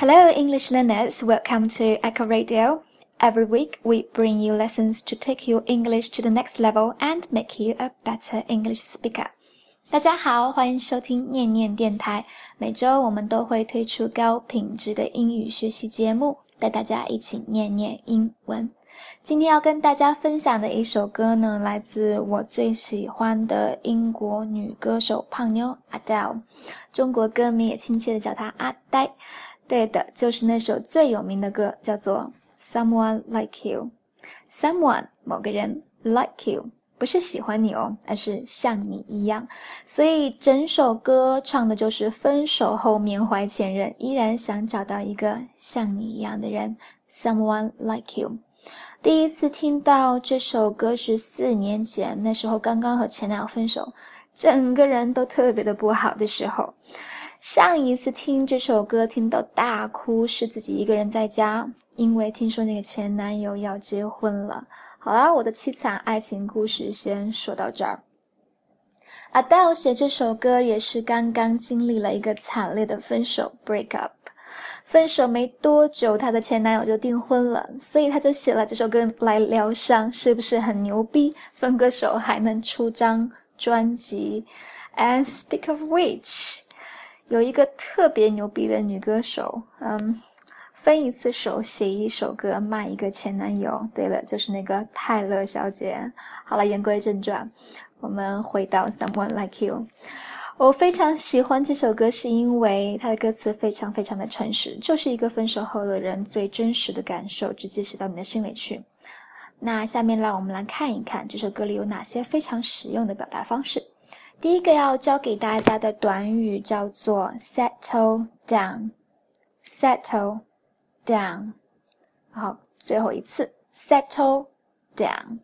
Hello, English learners. Welcome to Echo Radio. Every week, we bring you lessons to take your English to the next level and make you a better English speaker. 大家好，欢迎收听念念电台。每周我们都会推出高品质的英语学习节目，带大家一起念念英文。今天要跟大家分享的一首歌呢，来自我最喜欢的英国女歌手胖妞 Adele，中国歌迷也亲切的叫她阿呆。对的，就是那首最有名的歌，叫做《Someone Like You》。Someone，某个人，like you，不是喜欢你哦，而是像你一样。所以整首歌唱的就是分手后缅怀前任，依然想找到一个像你一样的人。Someone Like You。第一次听到这首歌是四年前，那时候刚刚和前男友分手，整个人都特别的不好的时候。上一次听这首歌听到大哭是自己一个人在家，因为听说那个前男友要结婚了。好啦，我的凄惨爱情故事先说到这儿。Adele 写这首歌也是刚刚经历了一个惨烈的分手 （break up），分手没多久，她的前男友就订婚了，所以她就写了这首歌来疗伤，是不是很牛逼？分个手还能出张专辑？And speak of which。有一个特别牛逼的女歌手，嗯，分一次手写一首歌骂一个前男友。对了，就是那个泰勒小姐。好了，言归正传，我们回到《Someone Like You》。我非常喜欢这首歌，是因为它的歌词非常非常的诚实，就是一个分手后的人最真实的感受，直接写到你的心里去。那下面让我们来看一看这首歌里有哪些非常实用的表达方式。第一个要教给大家的短语叫做 settle down，settle down。好，最后一次 settle down。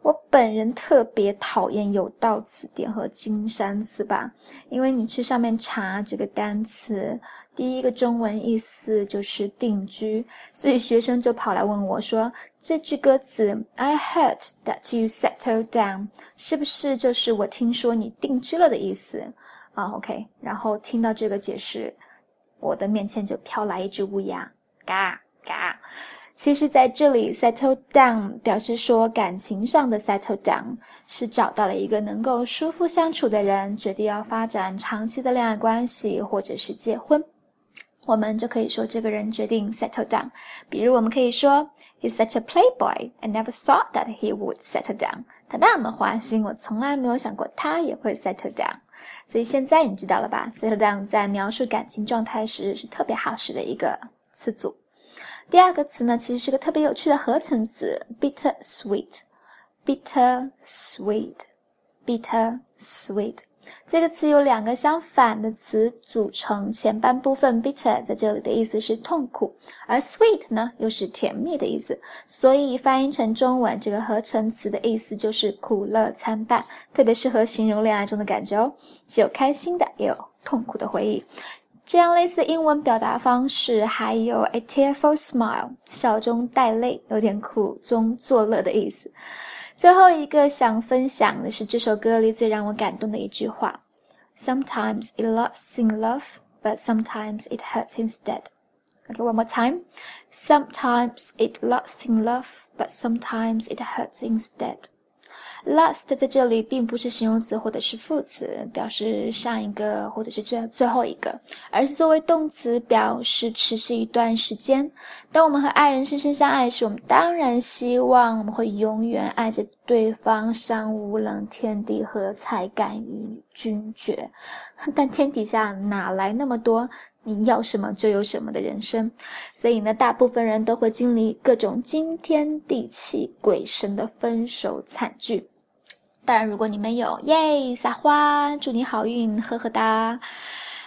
我本人特别讨厌有道词典和金山词吧，因为你去上面查这个单词，第一个中文意思就是定居，所以学生就跑来问我说：“这句歌词 ‘I heard that you settled down’ 是不是就是我听说你定居了的意思？”啊，OK，然后听到这个解释，我的面前就飘来一只乌鸦，嘎嘎。其实，在这里，settle down 表示说感情上的 settle down 是找到了一个能够舒服相处的人，决定要发展长期的恋爱关系，或者是结婚，我们就可以说这个人决定 settle down。比如，我们可以说，He's such a playboy. I never thought that he would settle down. 他那么花心，我从来没有想过他也会 settle down。所以现在你知道了吧？settle down 在描述感情状态时是特别好使的一个词组。第二个词呢，其实是个特别有趣的合成词，bitter sweet，bitter sweet，bitter sweet。这个词有两个相反的词组成，前半部分 bitter 在这里的意思是痛苦，而 sweet 呢又是甜蜜的意思，所以翻译成中文，这个合成词的意思就是苦乐参半，特别适合形容恋爱中的感觉哦，既有开心的，也有痛苦的回忆。这样类似的英文表达方式还有 a tearful smile，笑中带泪，有点苦中作乐的意思。最后一个想分享的是这首歌里最让我感动的一句话：Sometimes it lasts in love, but sometimes it hurts instead. Okay, one more time. Sometimes it lasts in love, but sometimes it hurts instead. Last 在这里并不是形容词或者是副词，表示上一个或者是最最后一个，而是作为动词表示持续一段时间。当我们和爱人深深相爱时，我们当然希望我们会永远爱着对方，山无棱，天地合，才敢与君绝。但天底下哪来那么多你要什么就有什么的人生？所以呢，大部分人都会经历各种惊天地泣鬼神的分手惨剧。当然，如果你们有，耶，撒花，祝你好运，呵呵哒。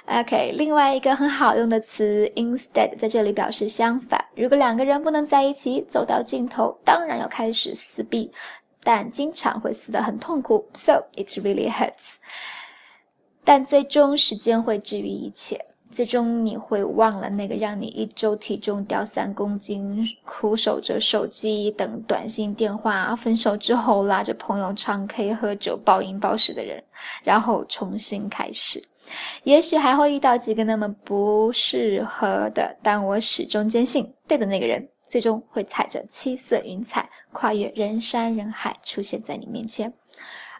OK，另外一个很好用的词，instead，在这里表示相反。如果两个人不能在一起，走到尽头，当然要开始撕逼，但经常会撕得很痛苦，so it really hurts。但最终，时间会治愈一切。最终你会忘了那个让你一周体重掉三公斤、苦守着手机等短信电话、分手之后拉着朋友唱 K 喝酒暴饮暴食的人，然后重新开始。也许还会遇到几个那么不适合的，但我始终坚信，对的那个人最终会踩着七色云彩，跨越人山人海，出现在你面前。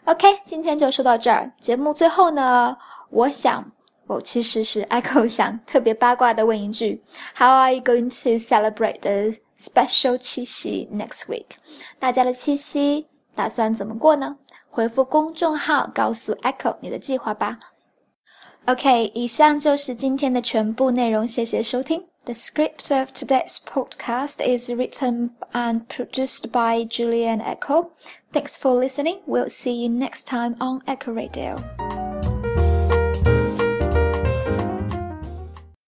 OK，今天就说到这儿。节目最后呢，我想。我其实是 Echo 想特别八卦的问一句：How are you going to celebrate the special 七夕 next week？大家的七夕打算怎么过呢？回复公众号告诉 Echo 你的计划吧。OK，以上就是今天的全部内容，谢谢收听。The script of today's podcast is written and produced by Julian Echo. Thanks for listening. We'll see you next time on Echo Radio.